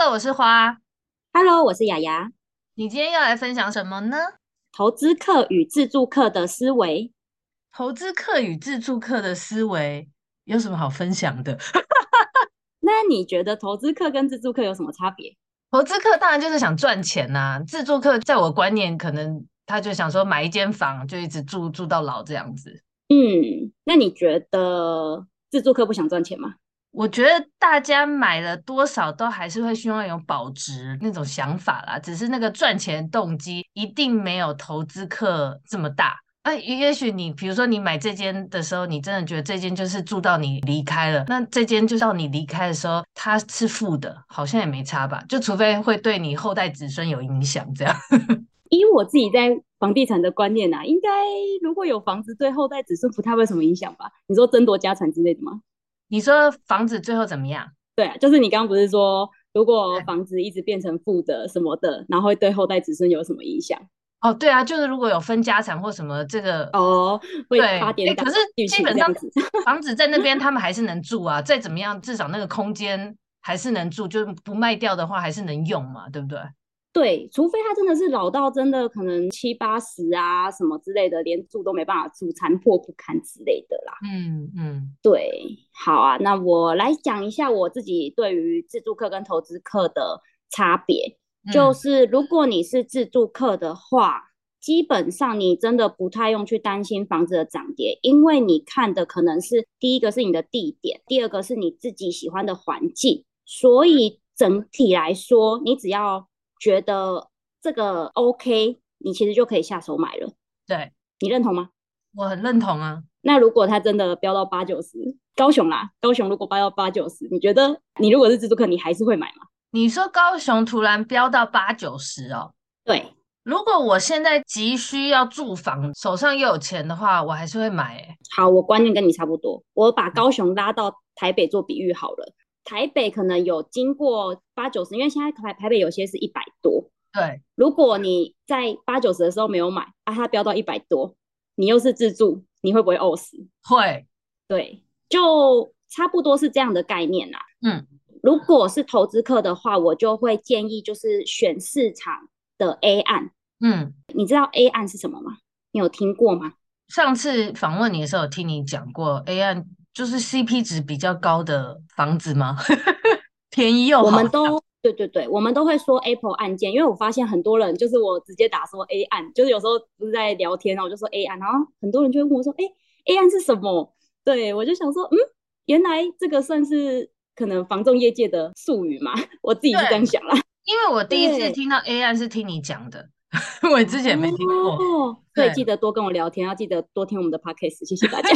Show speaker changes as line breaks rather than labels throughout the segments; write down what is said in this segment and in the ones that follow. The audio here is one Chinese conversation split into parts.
Hello，我是花。
Hello，我是雅雅。
你今天要来分享什么呢？
投资客与自助客的思维。
投资客与自助客的思维有什么好分享的？
那你觉得投资客跟自助客有什么差别？
投资客当然就是想赚钱呐、啊，自助客在我观念可能他就想说买一间房就一直住住到老这样子。
嗯，那你觉得自助客不想赚钱吗？
我觉得大家买了多少都还是会希望有保值那种想法啦，只是那个赚钱动机一定没有投资客这么大。那也许你比如说你买这间的时候，你真的觉得这间就是住到你离开了，那这间就到你离开的时候它是负的，好像也没差吧？就除非会对你后代子孙有影响这样。
以我自己在房地产的观念啊，应该如果有房子对后代子孙不太会什么影响吧？你说争夺家产之类的吗？
你说房子最后怎么样？
对啊，就是你刚刚不是说，如果房子一直变成负的什么的，然后会对后代子孙有什么影响？
哦，对啊，就是如果有分家产或什么，这个
哦，会发点。
可是基本上 房子在那边，他们还是能住啊。再怎么样，至少那个空间还是能住，就是不卖掉的话，还是能用嘛，对不对？
对，除非他真的是老到真的可能七八十啊什么之类的，连住都没办法住，残破不堪之类的啦。
嗯嗯，
对，好啊，那我来讲一下我自己对于自助客跟投资客的差别。嗯，就是如果你是自助客的话，基本上你真的不太用去担心房子的涨跌，因为你看的可能是第一个是你的地点，第二个是你自己喜欢的环境，所以整体来说，你只要觉得这个 OK，你其实就可以下手买了。
对，你
认同吗？
我很认同啊。
那如果它真的飙到八九十，高雄啦，高雄如果飙到八九十，你觉得你如果是自助客，你还是会买吗？
你说高雄突然飙到八九十哦？
对，
如果我现在急需要住房，手上又有钱的话，我还是会买。哎，
好，我观念跟你差不多。我把高雄拉到台北做比喻好了。台北可能有经过八九十，因为现在台台北有些是一百多。
对，
如果你在八九十的时候没有买，啊，它飙到一百多，你又是自住，你会不会饿死？
会，
对，就差不多是这样的概念啦。
嗯，
如果是投资客的话，我就会建议就是选市场的 A 案。
嗯，
你知道 A 案是什么吗？你有听过吗？
上次访问你的时候，有听你讲过 A 案。就是 CP 值比较高的房子吗？便宜又好。
我们都对对对，我们都会说 Apple 案件，因为我发现很多人就是我直接打说 A 案，就是有时候不是在聊天，然后我就说 A 案，然后很多人就会问我说：“哎，A 案是什么？”对，我就想说，嗯，原来这个算是可能房仲业界的术语嘛，我自己是这样想啦。
因为我第一次听到 A 案是听你讲的，我之前没听过。
哦，所以记得多跟我聊天，要记得多听我们的 Podcast，谢谢大家。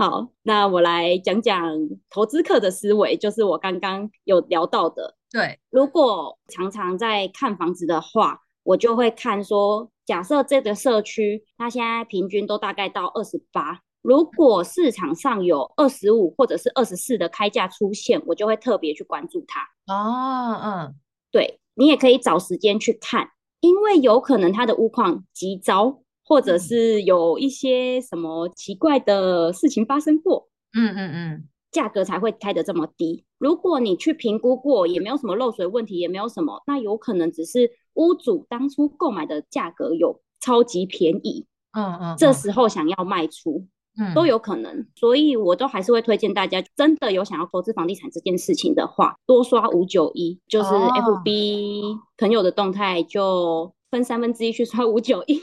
好，那我来讲讲投资客的思维，就是我刚刚有聊到的。
对，
如果常常在看房子的话，我就会看说，假设这个社区它现在平均都大概到二十八，如果市场上有二十五或者是二十四的开价出现，我就会特别去关注它。
哦，嗯，
对，你也可以找时间去看，因为有可能它的屋况极糟。或者是有一些什么奇怪的事情发生过，
嗯嗯嗯，
价格才会开得这么低。如果你去评估过，也没有什么漏水问题，也没有什么，那有可能只是屋主当初购买的价格有超级便宜，
嗯嗯，
这时候想要卖出，嗯，都有可能。所以我都还是会推荐大家，真的有想要投资房地产这件事情的话，多刷五九一，就是 FB 朋友的动态就。分三分之一去刷五九一，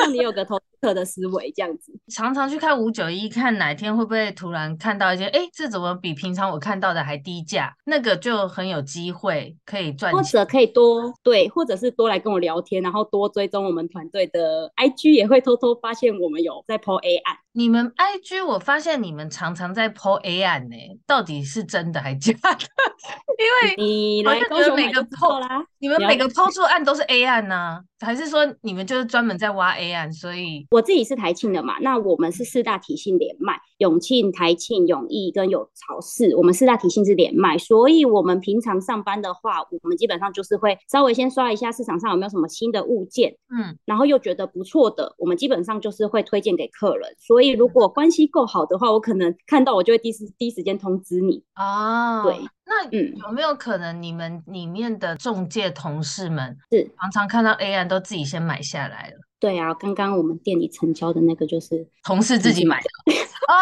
让你有个投资客的思维这样子。
常常去看五九一，看哪天会不会突然看到一些，哎，这怎么比平常我看到的还低价？那个就很有机会可以赚钱，
或者可以多对，或者是多来跟我聊天，然后多追踪我们团队的 IG，也会偷偷发现我们有在 po A 案。
你们 IG 我发现你们常常在 po A 案呢，到底是真的还假的？因为
你来高雄每个 po 啦，
你们每个 po 出案都是 A 案呢、啊，还是说你们就是专门在挖 A 案？所以
我自己是台庆的嘛，那我们是四大体系连麦，永庆、台庆、永义跟有巢氏，我们四大体系是连麦，所以我们平常上班的话，我们基本上就是会稍微先刷一下市场上有没有什么新的物件，嗯，然后又觉得不错的，我们基本上就是会推荐给客人。所以如果关系够好的话，我可能看到我就会第一时第一时间通知你
啊。
对。
那有没有可能你们里面的中介同事们是常常看到 A 案都自己先买下来了？
对啊，刚刚我们店里成交的那个就是
同事自己买的啊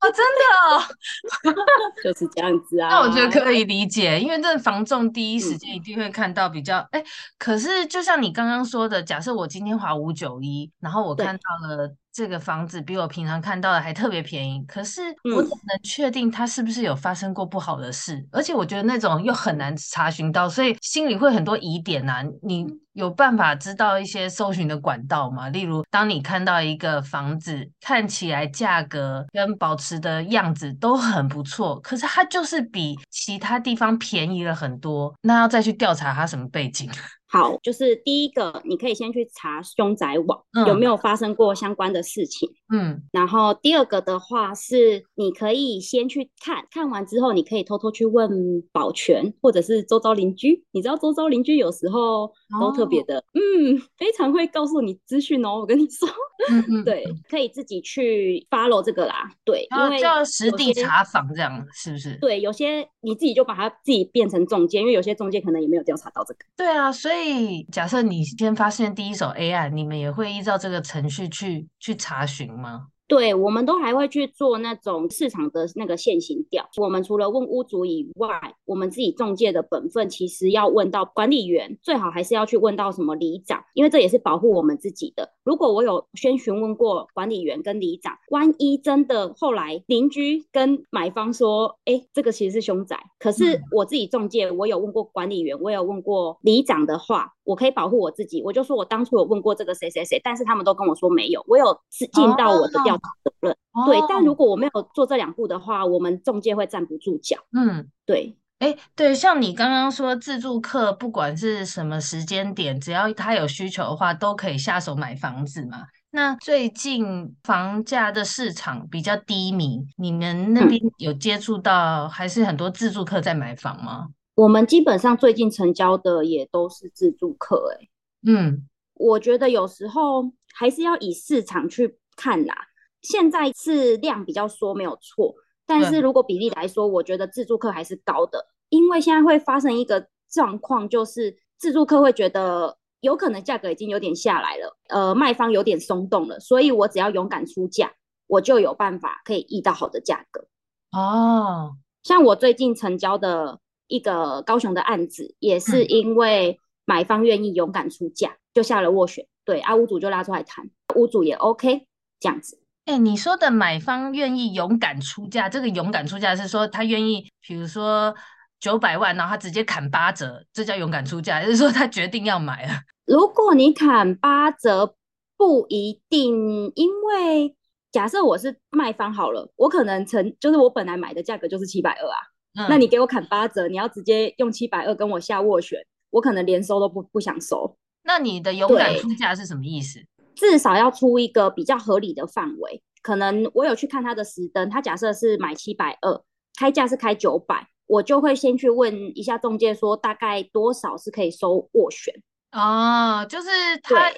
哦，真的哦，
就是这样子啊。
那我觉得可以理解，因为这房仲第一时间一定会看到比较哎、嗯，可是就像你刚刚说的，假设我今天划五九一，然后我看到了。这个房子比我平常看到的还特别便宜，可是我怎么能确定它是不是有发生过不好的事？嗯、而且我觉得那种又很难查询到，所以心里会很多疑点呐、啊。你有办法知道一些搜寻的管道吗？例如，当你看到一个房子看起来价格跟保持的样子都很不错，可是它就是比其他地方便宜了很多，那要再去调查它什么背景？
好，就是第一个，你可以先去查凶宅网、嗯、有没有发生过相关的事情。嗯，然后第二个的话是，你可以先去看看完之后，你可以偷偷去问保全或者是周遭邻居。你知道周遭邻居有时候都特别的，哦、嗯，非常会告诉你资讯哦。我跟你说，嗯嗯，对，可以自己去 follow 这个啦。对，因为
要实地查访这样是不是？
对，有些你自己就把它自己变成中介，因为有些中介可能也没有调查到这个。
对啊，所以。所以，假设你先发现第一手 AI，，你们也会依照这个程序去去查询吗？
对，我们都还会去做那种市场的那个现行调。我们除了问屋主以外，我们自己中介的本分其实要问到管理员，最好还是要去问到什么里长，因为这也是保护我们自己的。如果我有先询问过管理员跟里长，万一真的后来邻居跟买方说，哎，这个其实是凶宅，可是我自己中介，我有问过管理员，我有问过里长的话，我可以保护我自己。我就说我当初有问过这个谁谁谁，但是他们都跟我说没有，我有尽到我的调查责任。哦、对，但如果我没有做这两步的话，我们中介会站不住脚。嗯，对。
哎，对，像你刚刚说自助客，不管是什么时间点，只要他有需求的话，都可以下手买房子嘛。那最近房价的市场比较低迷，你们那边有接触到还是很多自助客在买房吗？
嗯、我们基本上最近成交的也都是自助客，哎，嗯，我觉得有时候还是要以市场去看啦。现在是量比较缩，没有错。但是如果比例来说，我觉得自助客还是高的，因为现在会发生一个状况，就是自助客会觉得有可能价格已经有点下来了，呃，卖方有点松动了，所以我只要勇敢出价，我就有办法可以议到好的价格。哦，像我最近成交的一个高雄的案子，也是因为买方愿意勇敢出价，就下了斡旋，对，啊，屋主就拉出来谈，屋主也 OK 这样子。
哎，你说的买方愿意勇敢出价，这个勇敢出价是说他愿意，比如说九百万，然后他直接砍八折，这叫勇敢出价，还是说他决定要买了？
如果你砍八折，不一定，因为假设我是卖方好了，我可能成就是我本来买的价格就是七百二啊，嗯，那你给我砍八折，你要直接用七百二跟我下斡旋，我可能连收都不不想收。
那你的勇敢出价是什么意思？
至少要出一个比较合理的范围，可能我有去看他的实登，他假设是买七百二，开价是开九百，我就会先去问一下中介，说大概多少是可以收斡旋。
哦，就是他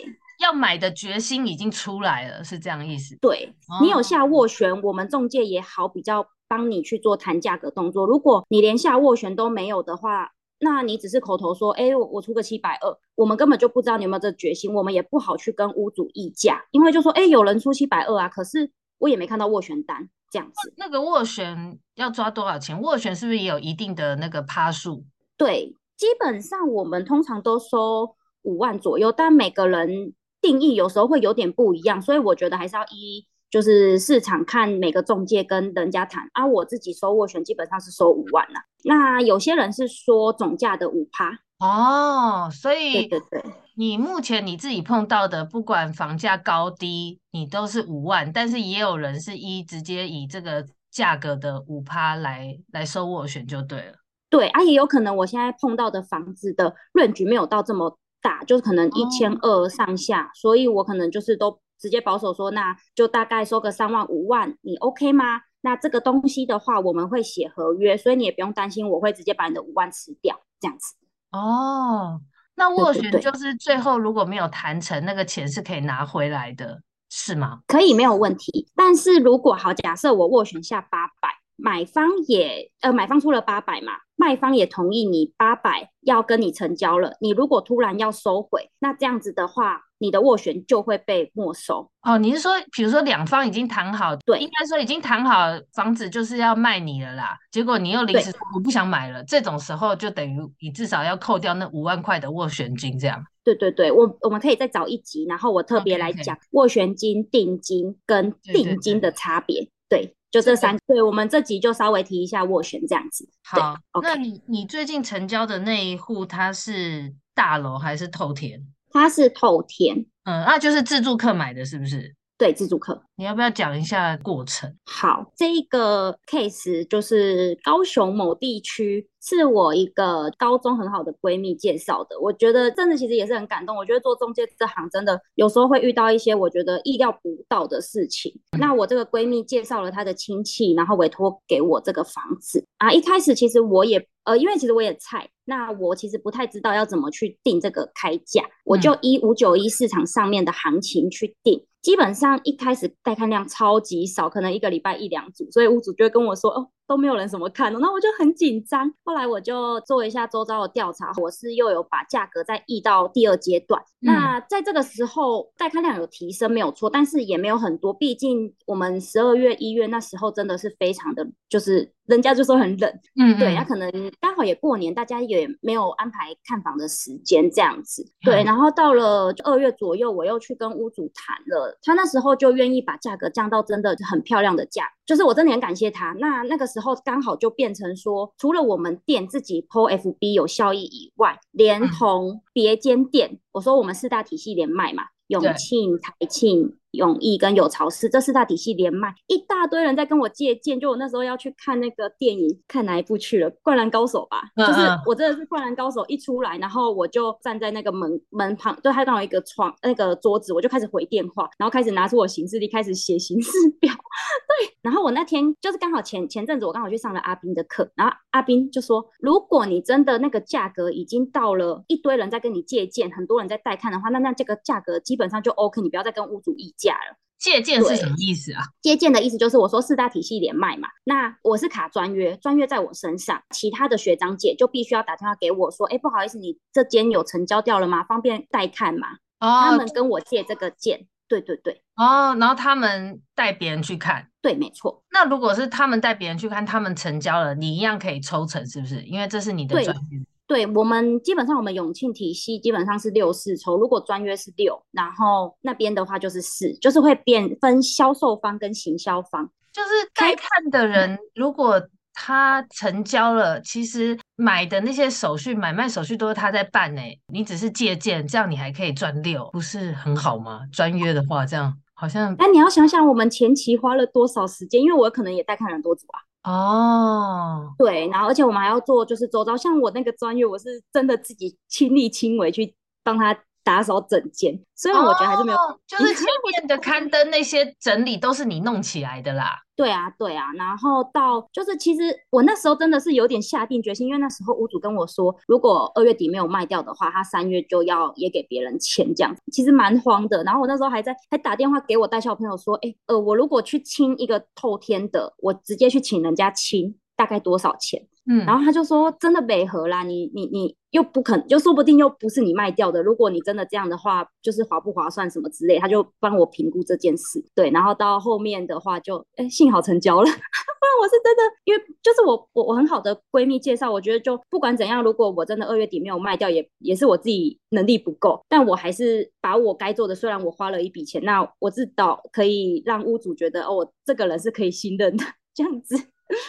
要买的决心已经出来了，是这样意思？
对，你有下斡旋，我们中介也好比较帮你去做谈价格动作。如果你连下斡旋都没有的话，那你只是口头说，哎，我我出个七百二，我们根本就不知道你有没有这决心，我们也不好去跟屋主议价，因为就说，哎，有人出七百二啊，可是我也没看到斡旋单这样子。
那个斡旋要抓多少钱？斡旋是不是也有一定的那个趴数？
对，基本上我们通常都收五万左右，但每个人定义有时候会有点不一样，所以我觉得还是要依就是市场看每个中介跟人家谈啊。我自己收斡旋基本上是收五万啦，那有些人是说总价的五趴
哦，所以
对对对，
你目前你自己碰到的，不管房价高低，你都是五万，但是也有人是一直接以这个价格的五趴来来收斡旋就对了。
对啊，也有可能我现在碰到的房子的 range 没有到这么大，就是可能一千二上下，哦，所以我可能就是都直接保守说，那就大概收个三万五万，你 OK 吗？那这个东西的话，我们会写合约，所以你也不用担心我会直接把你的五万吃掉，这样子。
哦，那斡旋就是最后如果没有谈成，那个钱是可以拿回来的，是吗？
可以，没有问题。但是如果好，假设我斡旋下八百。买方也呃，买方出了八百嘛，卖方也同意你八百要跟你成交了。你如果突然要收回，那这样子的话，你的斡旋就会被没收。
哦，你是说，比如说两方已经谈好，对，应该说已经谈好房子就是要卖你了啦，结果你又临时说我不想买了，这种时候就等于你至少要扣掉那五万块的斡旋金，这样。
对对对，我我们可以再找一集，然后我特别来讲斡旋金、定金跟定金的差别。对，对，对，对。就这三，对，我们这集就稍微提一下斡旋这样子。
好那你你最近成交的那一户，它是大楼还是透天？
它是透天，
嗯，那就是自住客买的，是不是？
对，自助课。
你要不要讲一下过程？
好，这一个 case 就是高雄某地区。是我一个高中很好的闺蜜介绍的，我觉得真的其实也是很感动。我觉得做中介这行真的有时候会遇到一些我觉得意料不到的事情。那我这个闺蜜介绍了她的亲戚，然后委托给我这个房子啊。一开始其实我也呃，因为其实我也菜，那我其实不太知道要怎么去定这个开价，我就依五九一市场上面的行情去定。基本上一开始带看量超级少，可能一个礼拜一两组，所以屋主就会跟我说哦。都没有人什么看的，那我就很紧张。后来我就做一下周遭的调查，我是又有把价格再议到第二阶段。嗯。那在这个时候，带看量有提升没有错，但是也没有很多，毕竟我们十二月、一月那时候真的是非常的，就是人家就说很冷，嗯，嗯，对，那可能刚好也过年，大家也没有安排看房的时间这样子。对，然后到了二月左右，我又去跟屋主谈了，他那时候就愿意把价格降到真的很漂亮的价，就是我真的很感谢他。那那个时候。后刚好就变成说，除了我们店自己 PO FB 有效益以外，连同别间店，我说我们四大体系连卖嘛，永庆、台庆。永义跟有巢氏这四大体系连麦，一大堆人在跟我借鉴。就我那时候要去看那个电影，看哪一部去了？《灌篮高手》吧。嗯嗯就是我真的是《灌篮高手》一出来，然后我就站在那个门门旁，就，他刚好一个窗那个桌子，我就开始回电话，然后开始拿出我行事历，开始写行事表。对，然后我那天就是刚好前前阵子我刚好去上了阿斌的课，然后阿斌就说，如果你真的那个价格已经到了一堆人在跟你借鉴，很多人在带看的话，那那这个价格基本上就 OK，你不要再跟屋主议价了。
借鉴是什么意思啊？
借鉴的意思就是我说四大体系连麦嘛，那我是卡专约，专约在我身上，其他的学长姐就必须要打电话给我说，哎、欸，不好意思，你这间有成交掉了吗？方便带看吗？哦，他们跟我借这个件，对对对，
哦，然后他们带别人去看，
对，没错。
那如果是他们带别人去看，他们成交了，你一样可以抽成，是不是？因为这是你的专约。
对，我们基本上我们永庆体系基本上是六四抽，如果专约是六，然后那边的话就是四，就是会变分销售方跟行销方。
就是该看的人，如果他成交了，其实买的那些手续、买卖手续都是他在办诶，你只是借鉴，这样你还可以赚六，不是很好吗？专约的话，这样好像。
那你要想想我们前期花了多少时间，因为我可能也带看很多组啊。
哦，
对，然后而且我们还要做，就是周遭，像我那个专业，我是真的自己亲力亲为去帮他打扫整间，所以我觉得还是没有，
哦、就是前面的刊登那些整理都是你弄起来的啦。
对啊，对啊，然后到就是其实我那时候真的是有点下定决心，因为那时候屋主跟我说，如果二月底没有卖掉的话，他三月就要也给别人签这样，其实蛮慌的。然后我那时候还在还打电话给我带小朋友说，哎，呃，我如果去清一个透天的，我直接去请人家清，大概多少钱？嗯，然后他就说真的北河啦，你你你又不肯，就说不定又不是你卖掉的。如果你真的这样的话，就是划不划算什么之类，他就帮我评估这件事。对，然后到后面的话就哎幸好成交了，不然我是真的，因为就是我我我很好的闺蜜介绍，我觉得就不管怎样，如果我真的二月底没有卖掉，也也是我自己能力不够，但我还是把我该做的，虽然我花了一笔钱，那我知道可以让屋主觉得哦，这个人是可以信任的这样子。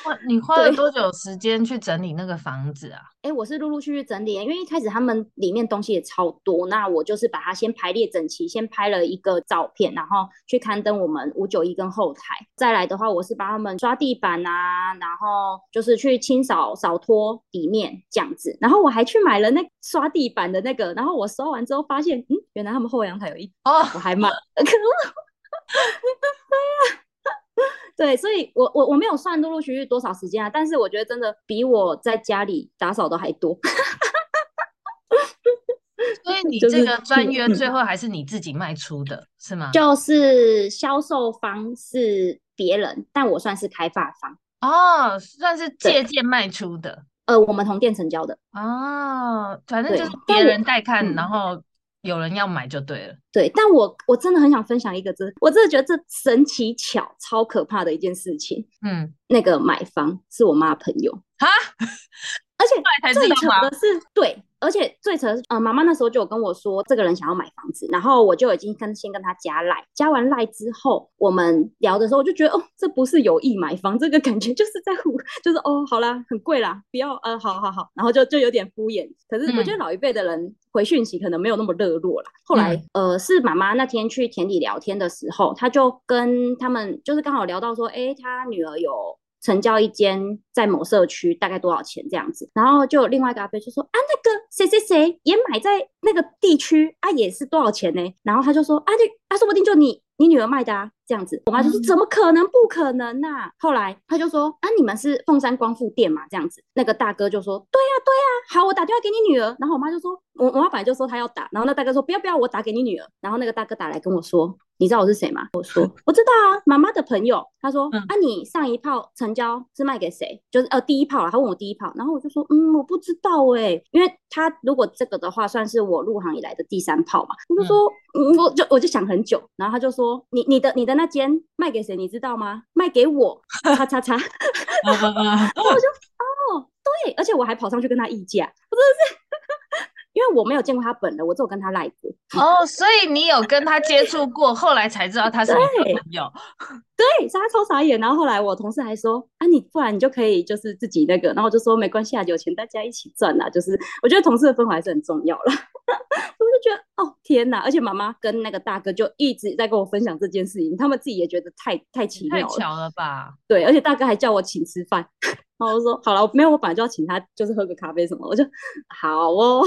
哇，你花了多久时间去整理那个房子啊？
哎，我是陆陆续续整理，因为一开始他们里面东西也超多，那我就是把它先排列整齐，先拍了一个照片，然后去刊登我们五九一跟后台。再来的话，我是帮他们刷地板啊，然后就是去清扫扫拖底面这样子，然后我还去买了那刷地板的那个，然后我刷完之后发现，嗯，原来他们后阳台有一哦，我还买了，可恶，对呀。对，所以我我我没有算陆陆续续多少时间啊，但是我觉得真的比我在家里打扫的还多。
所以你这个专约最后还是你自己卖出的，是吗？
就是销售方是别人，但我算是开发方
哦，算是借鉴卖出的。
呃，我们同店成交的
哦，反正就是别人带看，然后。有人要买就对了，
对，但我我真的很想分享一个这，我真的觉得这神奇巧超可怕的一件事情。嗯，那个买方是我妈朋友哈，而且最巧的是，对。而且最扯的是，呃，妈妈那时候就有跟我说，这个人想要买房子，然后我就已经跟先跟他加赖，加完赖之后，我们聊的时候，我就觉得，哦，这不是有意买房，这个感觉就是在乎，就是哦，好啦，很贵啦，不要，呃，好好好，然后就就有点敷衍。可是我觉得老一辈的人回讯息可能没有那么热络啦。嗯、后来，呃，是妈妈那天去田里聊天的时候，他就跟他们就是刚好聊到说，哎，他女儿有。成交一间在某社区，大概多少钱这样子？然后就有另外一个阿伯就说啊，那个谁谁谁也买在那个地区啊，也是多少钱呢？然后他就说啊，这啊，说不定就你你女儿卖的啊，这样子。我妈就说怎么可能？不可能呐、啊！后来他就说啊，你们是凤山光复店嘛？这样子。那个大哥就说对呀、啊、对呀、啊，好，我打电话给你女儿。然后我妈就说，我我妈本来就说她要打，然后那大哥说不要不要，我打给你女儿。然后那个大哥打来跟我说。你知道我是谁吗？我说我知道啊，妈妈的朋友。他说、嗯、啊，你上一炮成交是卖给谁？就是呃第一炮了。他问我第一炮，然后我就说嗯，我不知道哎、欸，因为他如果这个的话，算是我入行以来的第三炮嘛。我就说嗯，我就我就想很久，然后他就说你你的你的那间卖给谁？你知道吗？卖给我，叉叉叉。然后我就哦对，而且我还跑上去跟他议价，我真的是。因为我没有见过他本人，我只有跟他赖过。
哦，所以你有跟他接触过，后来才知道他是你的朋友。
对，所以他超傻眼。然后后来我同事还说：“啊，你不然你就可以就是自己那个。”然后我就说：“没关系啊，有钱大家一起赚啊。”就是我觉得同事的氛围还是很重要了。我就觉得哦天哪！而且妈妈跟那个大哥就一直在跟我分享这件事情，他们自己也觉得太太奇妙了。
太巧了吧？
对，而且大哥还叫我请吃饭。然后我说好了，没有，我本来就要请他，就是喝个咖啡什么，我就好哦。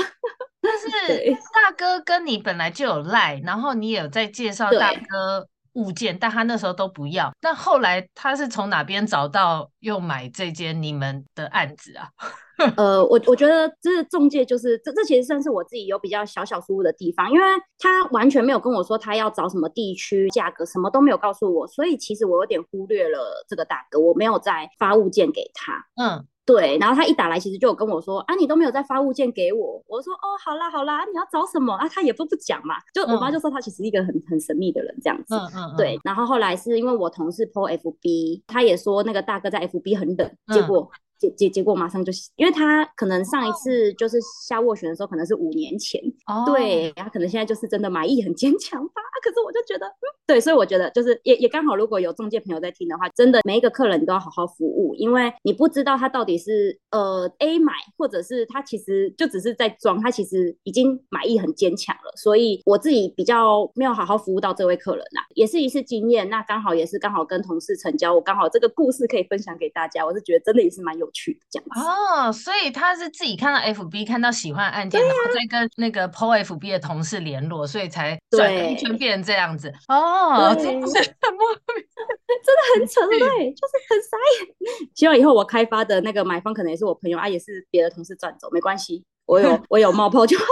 但是 大哥跟你本来就有赖，然后你也有在介绍大哥物件，但他那时候都不要。那后来他是从哪边找到又买这间你们的案子啊？
呃，我我觉得这中介就是这这其实算是我自己有比较小小疏忽的地方，因为他完全没有跟我说他要找什么地区价格，什么都没有告诉我，所以其实我有点忽略了这个大哥，我没有再发物件给他。嗯。对，然后他一打来，其实就有跟我说啊，你都没有再发物件给我。我说哦，好啦好啦，你要找什么啊？他也不不讲嘛。就我妈就说他其实一个很很神秘的人这样子。嗯嗯，嗯。对，然后后来是因为我同事 po FB，他也说那个大哥在 FB 很冷，结果。嗯结结结果马上就，因为他可能上一次就是下斡旋的时候，可能是五年前，oh. 对，他可能现在就是真的买意很坚强吧。可是我就觉得，嗯，对，所以我觉得就是也也刚好，如果有中介朋友在听的话，真的每一个客人你都要好好服务，因为你不知道他到底是呃 A 买，或者是他其实就只是在装，他其实已经买意很坚强了。所以我自己比较没有好好服务到这位客人啦，也是一次经验。那刚好也是刚好跟同事成交，我刚好这个故事可以分享给大家，我是觉得真的也是蛮有。去这样子。
哦，所以他是自己看到 FB 看到喜欢案件，啊、然后再跟那个 PO FB 的同事联络，所以才转了一圈变成这样子。哦，真的是很莫名，
真的很扯，对，就是很傻眼。希望以后我开发的那个买方可能也是我朋友啊，也是别的同事赚走，没关系，我有 我有冒泡就好。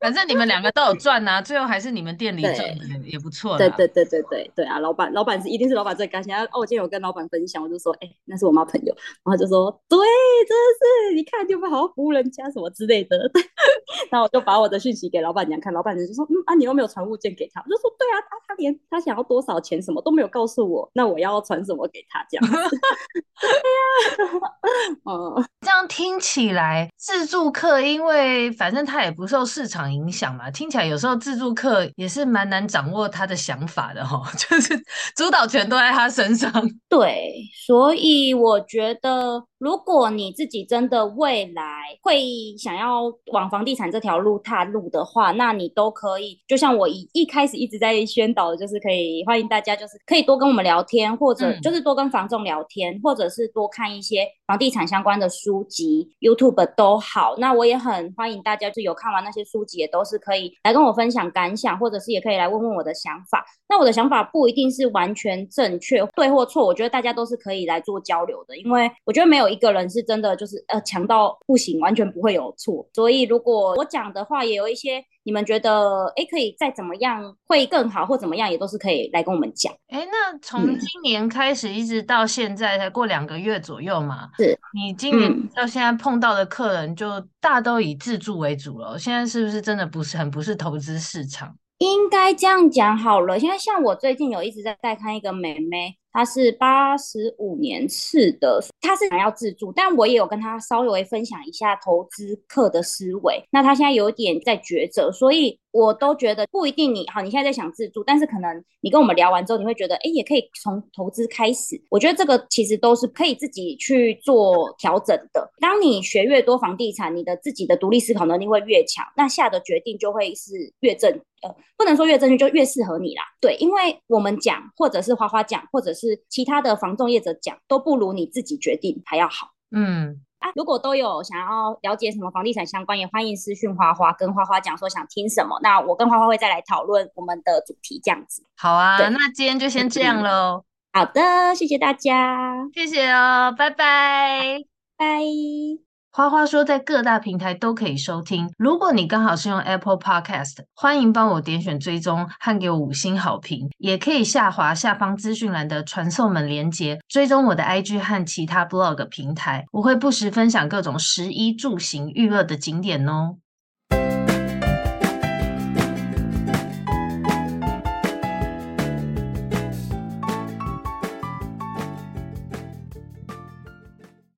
反正你们两个都有赚呐，最后还是你们店里赚也也不错。
对对对对对对啊！老板老板是一定是老板最开心。哦，我今天有跟老板分享，我就说，哎，那是我妈朋友，然后就说，对，真的是，你看你有没有好好服务人家什么之类的。然后我就把我的讯息给老板娘看，老板娘就说，嗯啊，你又没有传物件给他，我就说，对啊，他他连他想要多少钱什么都没有告诉我，那我要传什么给他这样子？对呀，
嗯，这样听起来自助客，因为反正他也不受市场影响嘛，听起来有时候自助客也是蛮难掌握他的想法的哈，就是主导权都在他身上。
对，所以我觉得，如果你自己真的未来会想要往房地产这条路踏入的话，那你都可以，就像我一一开始一直在宣导的，就是可以欢迎大家，就是可以多跟我们聊天，或者就是多跟房仲聊天，嗯、或者是多看一些房地产相关的书籍，YouTube 都好。那我也很欢迎大家，就有看完那些书籍，也都是可以来跟我分享感想，或者是也可以来问问我的想法。那我的想法不一定是完全正确，对或错，我觉得大家都是可以来做交流的，因为我觉得没有一个人是真的就是呃强到不行，完全不会有错。所以如果我讲的话，也有一些。你们觉得哎，可以再怎么样会更好，或怎么样也都是可以来跟我们讲。
哎，那从今年开始一直到现在才过两个月左右嘛？
是
你今年到现在碰到的客人就大都以自住为主了。现在是不是真的不是很不是投资市场？
应该这样讲好了。现在像我最近有一直在在看一个妹妹。她是八十五年次的，她是想要自住，但我也有跟她稍微分享一下投资客的思维。那她现在有点在抉择，所以我都觉得不一定你好，你现在在想自住，但是可能你跟我们聊完之后，你会觉得，哎，也可以从投资开始。我觉得这个其实都是可以自己去做调整的。当你学越多房地产，你的自己的独立思考能力会越强，那下的决定就会是越正，呃，不能说越正确，就越适合你啦。对，因为我们讲，或者是花花讲，或者是。其他的房仲业者讲都不如你自己决定还要好。
嗯
啊，如果都有想要了解什么房地产相关，也欢迎私讯花花，跟花花讲说想听什么，那我跟花花会再来讨论我们的主题这样子。
好啊，那今天就先这样喽。
嗯，好的，谢谢大家，
谢谢哦，拜拜，
拜。
花花说，在各大平台都可以收听。如果你刚好是用 Apple Podcast，欢迎帮我点选追踪和给我五星好评。也可以下滑下方资讯栏的传送门连接，追踪我的 IG 和其他 Blog 平台。我会不时分享各种食衣住行娱乐的景点哦。